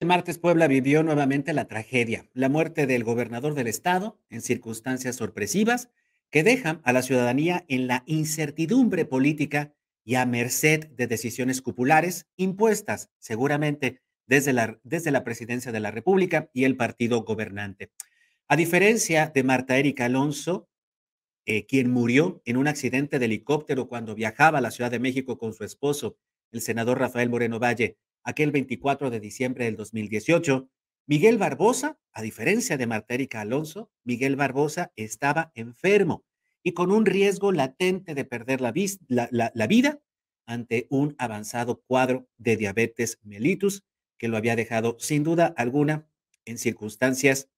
El martes Puebla vivió nuevamente la tragedia, la muerte del gobernador del estado en circunstancias sorpresivas que dejan a la ciudadanía en la incertidumbre política y a merced de decisiones cupulares impuestas seguramente desde la, desde la presidencia de la República y el partido gobernante. A diferencia de Marta Erika Alonso, eh, quien murió en un accidente de helicóptero cuando viajaba a la Ciudad de México con su esposo, el senador Rafael Moreno Valle, aquel 24 de diciembre del 2018, Miguel Barbosa, a diferencia de Marta Alonso, Miguel Barbosa estaba enfermo y con un riesgo latente de perder la, la, vida ante un avanzado cuadro de diabetes mellitus que lo había dejado sin duda alguna en circunstancias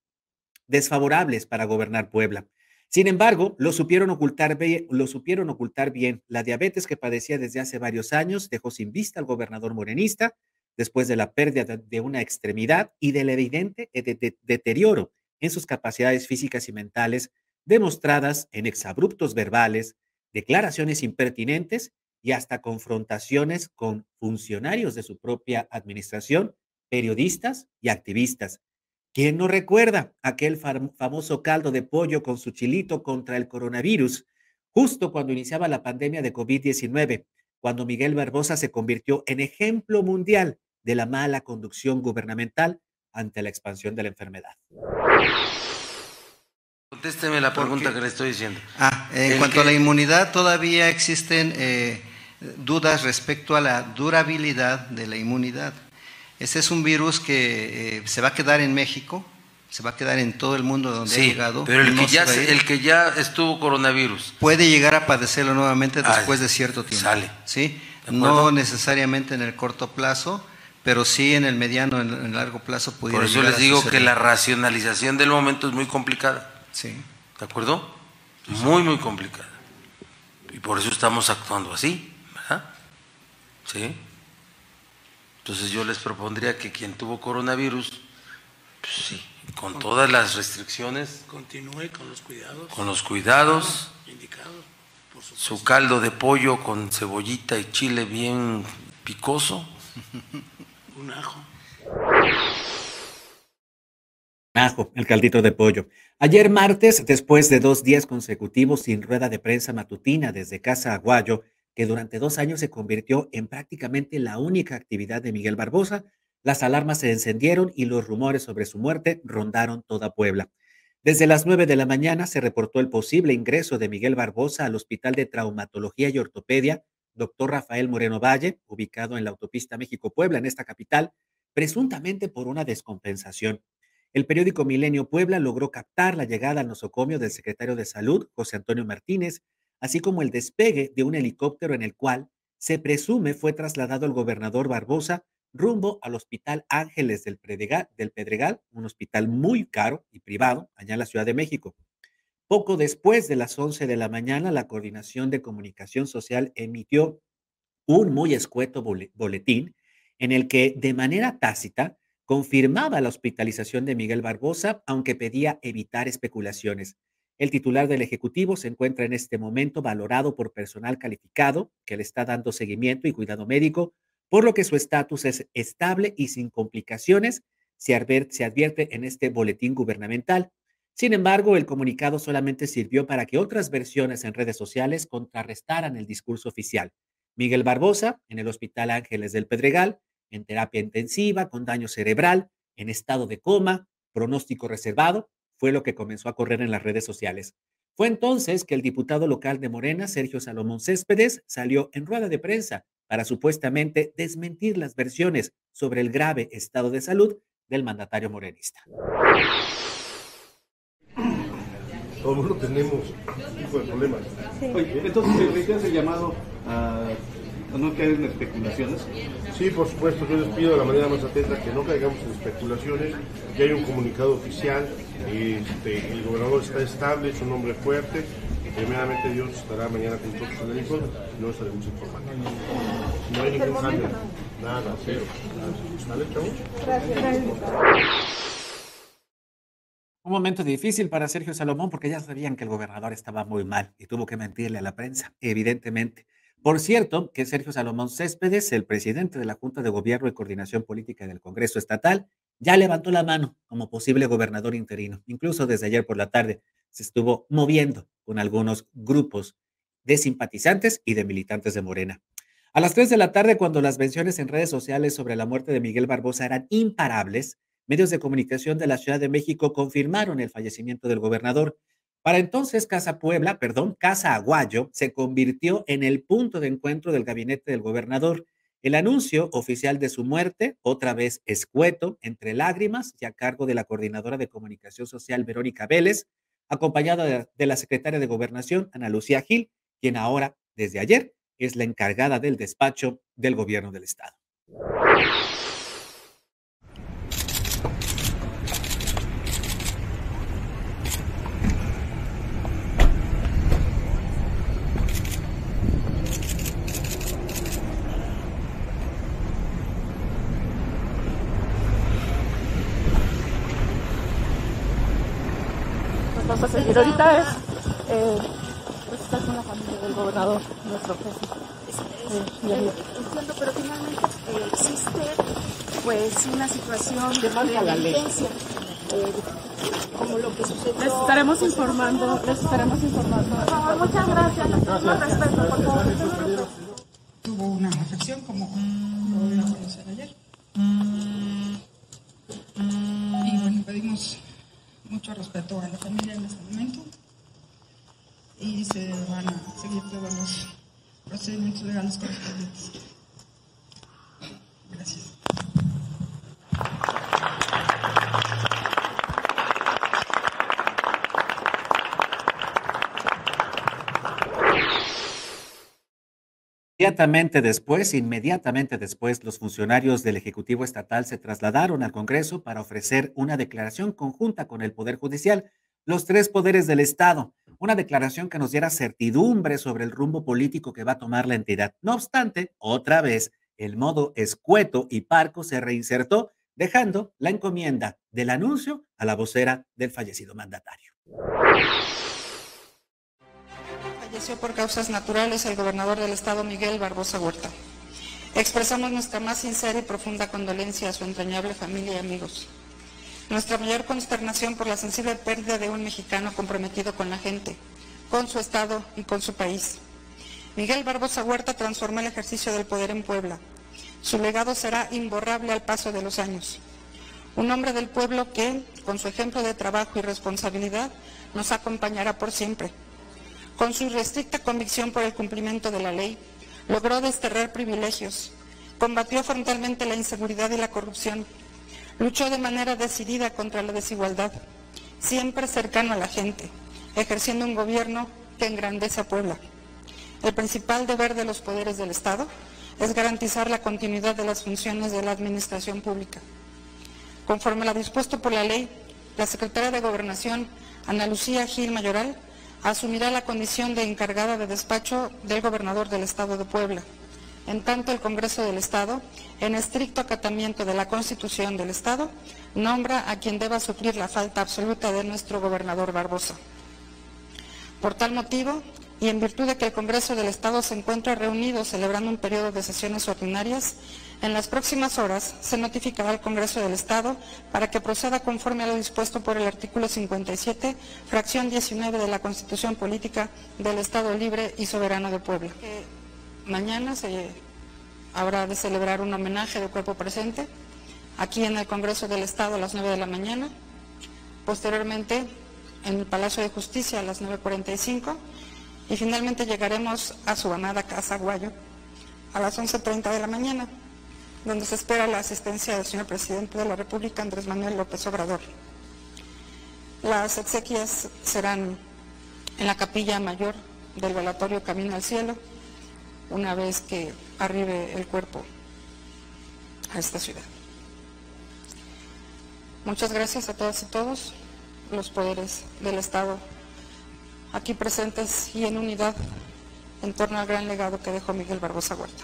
desfavorables para gobernar Puebla. Sin embargo, lo supieron ocultar, lo supieron ocultar bien. La diabetes que padecía desde hace varios años dejó sin vista al gobernador morenista después de la pérdida de una extremidad y del evidente eh, deterioro en sus capacidades físicas y mentales demostradas en exabruptos verbales, declaraciones impertinentes y hasta confrontaciones con funcionarios de su propia administración, periodistas y activistas. ¿Quién no recuerda aquel famoso caldo de pollo con su chilito contra el coronavirus, justo cuando iniciaba la pandemia de COVID-19, cuando Miguel Barbosa se convirtió en ejemplo mundial de la mala conducción gubernamental ante la expansión de la enfermedad? Contésteme la pregunta que le estoy diciendo. Ah, en cuanto a la inmunidad, todavía existen eh, dudas respecto a la durabilidad de la inmunidad. Ese es un virus que eh, se va a quedar en México, se va a quedar en todo el mundo donde ha llegado. Pero el, que ya, el que ya estuvo coronavirus. Puede llegar a padecerlo nuevamente después de cierto tiempo. Sale. ¿sí? No necesariamente en el corto plazo, pero sí en el mediano, en el largo plazo pudiera Por eso les digo que la racionalización del momento es muy complicada. Sí. ¿De acuerdo? Muy, muy complicada. Y por eso estamos actuando así, ¿verdad? Sí. Entonces yo les propondría que quien tuvo coronavirus, pues sí, con todas las restricciones. Continúe con los cuidados. Con los cuidados. Indicado, su caldo de pollo con cebollita y chile bien picoso. Un ajo. Ajo, el caldito de pollo. Ayer martes, después de dos días consecutivos sin rueda de prensa matutina desde Casa Aguayo, que durante dos años se convirtió en prácticamente la única actividad de Miguel Barbosa, las alarmas se encendieron y los rumores sobre su muerte rondaron toda Puebla. Desde las nueve de la mañana se reportó el posible ingreso de Miguel Barbosa al Hospital de Traumatología y Ortopedia, doctor Rafael Moreno Valle, ubicado en la autopista México-Puebla, en esta capital, presuntamente por una descompensación. El periódico Milenio Puebla logró captar la llegada al nosocomio del secretario de Salud, José Antonio Martínez, así como el despegue de un helicóptero en el cual se presume fue trasladado el gobernador Barbosa rumbo al Hospital Ángeles del Pedregal, un hospital muy caro y privado allá en la Ciudad de México. Poco después de las 11 de la mañana, la Coordinación de Comunicación Social emitió un muy escueto boletín en el que de manera tácita confirmaba la hospitalización de Miguel Barbosa, aunque pedía evitar especulaciones. El titular del Ejecutivo se encuentra en este momento valorado por personal calificado que le está dando seguimiento y cuidado médico, por lo que su estatus es estable y sin complicaciones, se advierte, en este boletín gubernamental. Sin embargo, el comunicado solamente sirvió para que otras versiones en redes sociales contrarrestaran el discurso oficial. Miguel Barbosa, en el Hospital Ángeles del Pedregal, en terapia intensiva, con daño cerebral, en estado de coma, pronóstico reservado, fue lo que comenzó a correr en las redes sociales. Fue entonces que el diputado local de Morena, Sergio Salomón Céspedes, salió en rueda de prensa para supuestamente desmentir las versiones sobre el grave estado de salud del mandatario morenista. Todo el mundo tenemos tipo de problemas. entonces, ¿se el llamado a no caer en especulaciones? Sí, por supuesto, yo les pido de la manera más atenta que no caigamos en especulaciones, que hay un comunicado oficial, este, el gobernador está estable, es un hombre fuerte, primeramente Dios estará mañana con nosotros en el informe y no estaremos informando. No hay ningún cambio, nada, cero. ¿Sale, Gracias. Un momento difícil para Sergio Salomón porque ya sabían que el gobernador estaba muy mal y tuvo que mentirle a la prensa, evidentemente. Por cierto, que Sergio Salomón Céspedes, el presidente de la Junta de Gobierno y Coordinación Política del Congreso Estatal, ya levantó la mano como posible gobernador interino. Incluso desde ayer por la tarde se estuvo moviendo con algunos grupos de simpatizantes y de militantes de Morena. A las 3 de la tarde, cuando las menciones en redes sociales sobre la muerte de Miguel Barbosa eran imparables, medios de comunicación de la Ciudad de México confirmaron el fallecimiento del gobernador. Para entonces, Casa Puebla, perdón, Casa Aguayo, se convirtió en el punto de encuentro del gabinete del gobernador. El anuncio oficial de su muerte, otra vez escueto, entre lágrimas y a cargo de la coordinadora de comunicación social Verónica Vélez, acompañada de la secretaria de Gobernación, Ana Lucía Gil, quien ahora, desde ayer, es la encargada del despacho del gobierno del estado. vamos a seguir ahorita es eh, pues estar con la familia del gobernador, nuestro jefe. Eh, entiendo, pero finalmente eh, existe pues una situación de violencia eh, como lo que sucedió. Les estaremos informando, les estaremos informando. Por favor, muchas gracias. Con respeto, por favor. Tuvo una afección como lo a conocer ayer. Gracias. Inmediatamente después, inmediatamente después, los funcionarios del Ejecutivo Estatal se trasladaron al Congreso para ofrecer una declaración conjunta con el Poder Judicial, los tres poderes del Estado, una declaración que nos diera certidumbre sobre el rumbo político que va a tomar la entidad. No obstante, otra vez, el modo escueto y parco se reinsertó, dejando la encomienda del anuncio a la vocera del fallecido mandatario. Falleció por causas naturales el gobernador del estado Miguel Barbosa Huerta. Expresamos nuestra más sincera y profunda condolencia a su entrañable familia y amigos. Nuestra mayor consternación por la sensible pérdida de un mexicano comprometido con la gente, con su estado y con su país. Miguel Barbosa Huerta transformó el ejercicio del poder en Puebla. Su legado será imborrable al paso de los años. Un hombre del pueblo que, con su ejemplo de trabajo y responsabilidad, nos acompañará por siempre. Con su restricta convicción por el cumplimiento de la ley, logró desterrar privilegios, combatió frontalmente la inseguridad y la corrupción, luchó de manera decidida contra la desigualdad, siempre cercano a la gente, ejerciendo un gobierno que engrandece a Puebla. El principal deber de los poderes del Estado es garantizar la continuidad de las funciones de la administración pública. Conforme a lo dispuesto por la ley, la secretaria de Gobernación, Ana Lucía Gil Mayoral, asumirá la condición de encargada de despacho del gobernador del Estado de Puebla. En tanto, el Congreso del Estado, en estricto acatamiento de la Constitución del Estado, nombra a quien deba suplir la falta absoluta de nuestro gobernador Barbosa. Por tal motivo, y en virtud de que el Congreso del Estado se encuentra reunido celebrando un periodo de sesiones ordinarias, en las próximas horas se notificará al Congreso del Estado para que proceda conforme a lo dispuesto por el artículo 57, fracción 19 de la Constitución Política del Estado Libre y Soberano de Puebla. Mañana se habrá de celebrar un homenaje de cuerpo presente aquí en el Congreso del Estado a las 9 de la mañana. Posteriormente, en el Palacio de Justicia a las 9.45 y finalmente llegaremos a su amada Casa Guayo a las 11.30 de la mañana, donde se espera la asistencia del señor presidente de la República, Andrés Manuel López Obrador. Las exequias serán en la capilla mayor del velatorio Camino al Cielo, una vez que arribe el cuerpo a esta ciudad. Muchas gracias a todas y todos los poderes del Estado aquí presentes y en unidad en torno al gran legado que dejó Miguel Barbosa Huerta.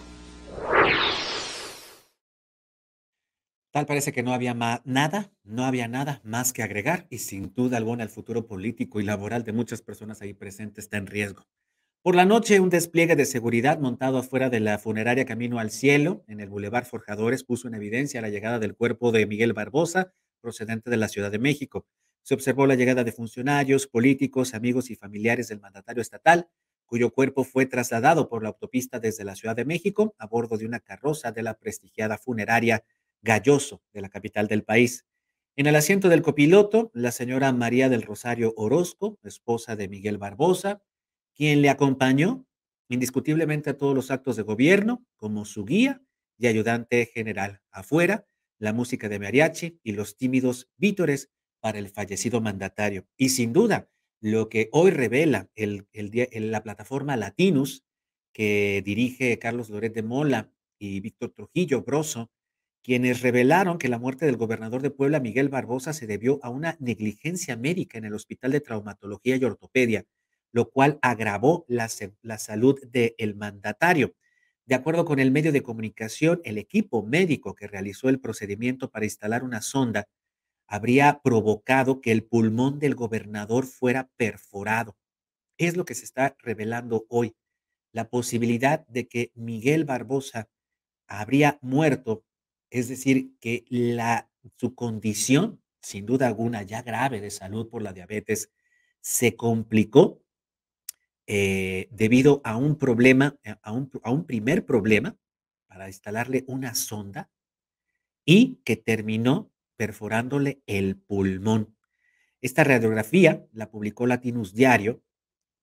Tal parece que no había nada, no había nada más que agregar y sin duda alguna el futuro político y laboral de muchas personas ahí presentes está en riesgo. Por la noche, un despliegue de seguridad montado afuera de la funeraria Camino al Cielo, en el Boulevard Forjadores, puso en evidencia la llegada del cuerpo de Miguel Barbosa, procedente de la Ciudad de México. Se observó la llegada de funcionarios, políticos, amigos y familiares del mandatario estatal, cuyo cuerpo fue trasladado por la autopista desde la Ciudad de México a bordo de una carroza de la prestigiada funeraria Galloso de la capital del país. En el asiento del copiloto, la señora María del Rosario Orozco, esposa de Miguel Barbosa, quien le acompañó indiscutiblemente a todos los actos de gobierno como su guía y ayudante general. Afuera, la música de mariachi y los tímidos vítores para el fallecido mandatario. Y sin duda, lo que hoy revela el, la plataforma Latinus, que dirige Carlos Loret de Mola y Víctor Trujillo Broso, quienes revelaron que la muerte del gobernador de Puebla, Miguel Barbosa, se debió a una negligencia médica en el Hospital de Traumatología y Ortopedia, lo cual agravó la, la salud del mandatario. De acuerdo con el medio de comunicación, el equipo médico que realizó el procedimiento para instalar una sonda habría provocado que el pulmón del gobernador fuera perforado. Es lo que se está revelando hoy, la posibilidad de que Miguel Barbosa habría muerto, es decir, que la, su condición, sin duda alguna, ya grave de salud por la diabetes, se complicó eh, debido a un problema, eh, a un, a un primer problema para instalarle una sonda y que terminó perforándole el pulmón. Esta radiografía la publicó Latinus Diario,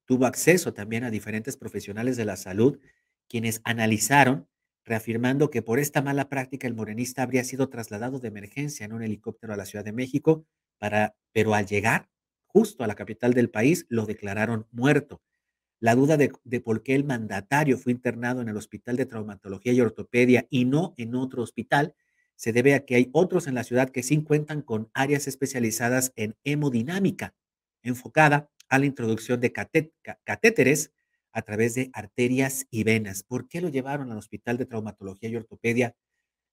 tuvo acceso también a diferentes profesionales de la salud, quienes analizaron, reafirmando que por esta mala práctica el morenista habría sido trasladado de emergencia en un helicóptero a la Ciudad de México, para, pero al llegar justo a la capital del país lo declararon muerto. La duda de, por qué el mandatario fue internado en el Hospital de Traumatología y Ortopedia y no en otro hospital se debe a que hay otros en la ciudad que sí cuentan con áreas especializadas en hemodinámica, enfocada a la introducción de catéteres a través de arterias y venas. ¿Por qué lo llevaron al Hospital de Traumatología y Ortopedia,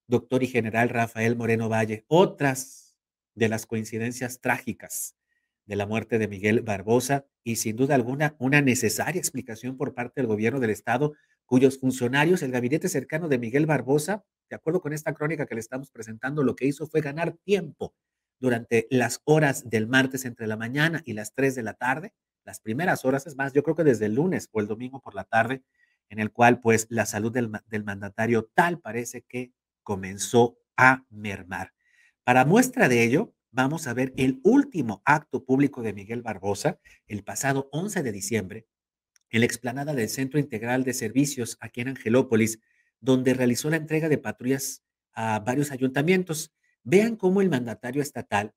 doctor y general Rafael Moreno Valle? Otras de las coincidencias trágicas de la muerte de Miguel Barbosa y sin duda alguna una necesaria explicación por parte del gobierno del estado, cuyos funcionarios, el gabinete cercano de Miguel Barbosa, de acuerdo con esta crónica que le estamos presentando, lo que hizo fue ganar tiempo durante las horas del martes entre la mañana y las 3 de la tarde, las primeras horas, es más, yo creo que desde el lunes o el domingo por la tarde, en el cual pues la salud del, del mandatario tal parece que comenzó a mermar. Para muestra de ello, vamos a ver el último acto público de Miguel Barbosa el pasado 11 de diciembre en la explanada del Centro Integral de Servicios aquí en Angelópolis, donde realizó la entrega de patrullas a varios ayuntamientos. Vean cómo el mandatario estatal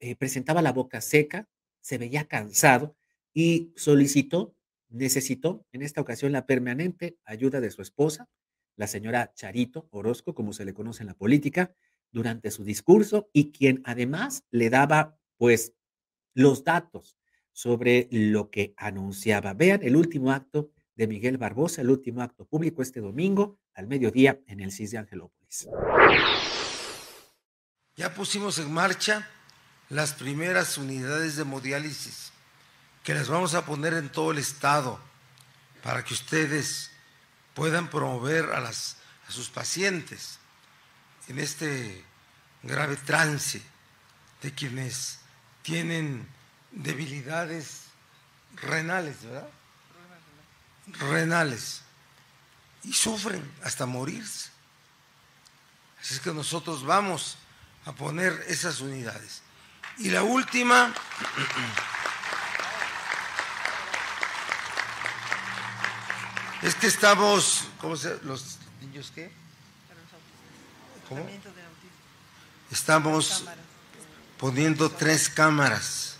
eh, presentaba la boca seca, se veía cansado y solicitó, necesitó en esta ocasión la permanente ayuda de su esposa, la señora Charito Orozco, como se le conoce en la política, durante su discurso y quien además le daba pues los datos sobre lo que anunciaba. Vean el último acto de Miguel Barbosa, el último acto público este domingo al mediodía en el CIS de Angelópolis. Ya pusimos en marcha las primeras unidades de hemodiálisis que las vamos a poner en todo el estado para que ustedes puedan promover a, a sus pacientes en este grave trance de quienes tienen debilidades renales, ¿verdad? renales y sufren hasta morirse. Así es que nosotros vamos a poner esas unidades. Y la última, es que estamos, ¿cómo se los niños qué? ¿Cómo? Estamos poniendo tres cámaras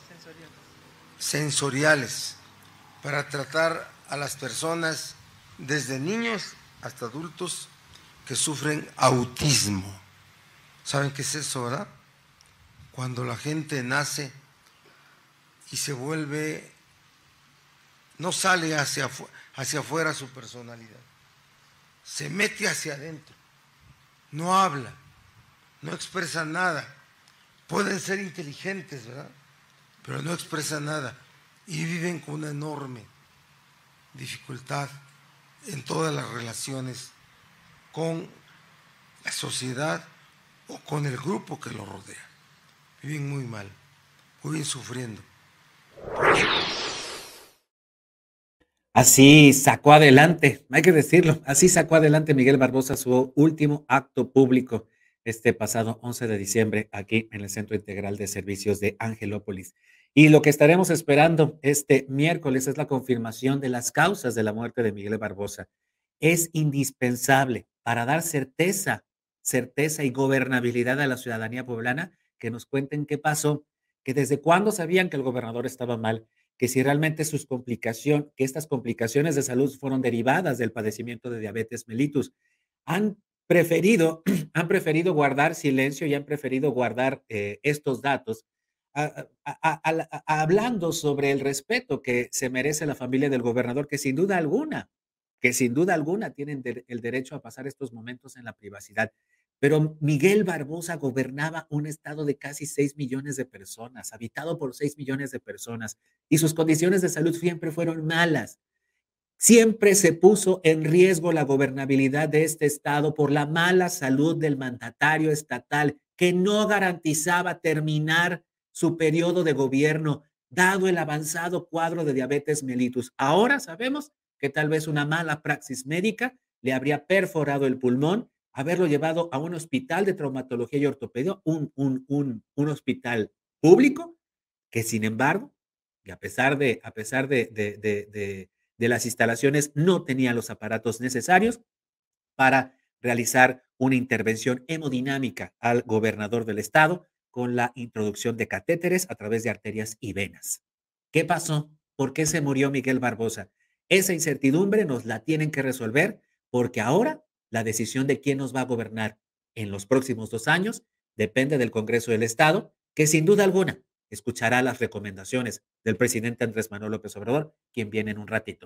sensoriales para tratar a las personas, desde niños hasta adultos, que sufren autismo. ¿Saben qué es eso, verdad? Cuando la gente nace y se vuelve, no sale hacia, hacia afuera su personalidad, se mete hacia adentro, no habla, no expresa nada. Pueden ser inteligentes, ¿verdad? Pero no expresan nada y viven con una enorme dificultad en todas las relaciones con la sociedad o con el grupo que lo rodea. Viven muy mal, viven sufriendo. Así sacó adelante, hay que decirlo, así sacó adelante Miguel Barbosa su último acto público este pasado 11 de diciembre aquí en el Centro Integral de Servicios de Angelópolis. Y lo que estaremos esperando este miércoles es la confirmación de las causas de la muerte de Miguel Barbosa. Es indispensable para dar certeza, certeza y gobernabilidad a la ciudadanía poblana que nos cuenten qué pasó, que desde cuándo sabían que el gobernador estaba mal, que si realmente sus complicaciones, que estas complicaciones de salud fueron derivadas del padecimiento de diabetes mellitus, han preferido, han preferido guardar silencio y han preferido guardar eh, estos datos, hablando sobre el respeto que se merece la familia del gobernador, que sin duda alguna, que sin duda alguna tienen el derecho a pasar estos momentos en la privacidad. Pero Miguel Barbosa gobernaba un estado de casi 6 millones de personas, habitado por 6 millones de personas, y sus condiciones de salud siempre fueron malas. Siempre se puso en riesgo la gobernabilidad de este estado por la mala salud del mandatario estatal, que no garantizaba terminar su periodo de gobierno, dado el avanzado cuadro de diabetes mellitus. Ahora sabemos que tal vez una mala praxis médica le habría perforado el pulmón haberlo llevado a un hospital de traumatología y ortopedia, un, un, un, un hospital público, que sin embargo, y a pesar de, a pesar de, de, de, de las instalaciones, no tenía los aparatos necesarios para realizar una intervención hemodinámica al gobernador del estado con la introducción de catéteres a través de arterias y venas. ¿Qué pasó? ¿Por qué se murió Miguel Barbosa? Esa incertidumbre nos la tienen que resolver porque ahora la decisión de quién nos va a gobernar en los próximos dos años depende del Congreso del Estado, que sin duda alguna escuchará las recomendaciones del presidente Andrés Manuel López Obrador, quien viene en un ratito.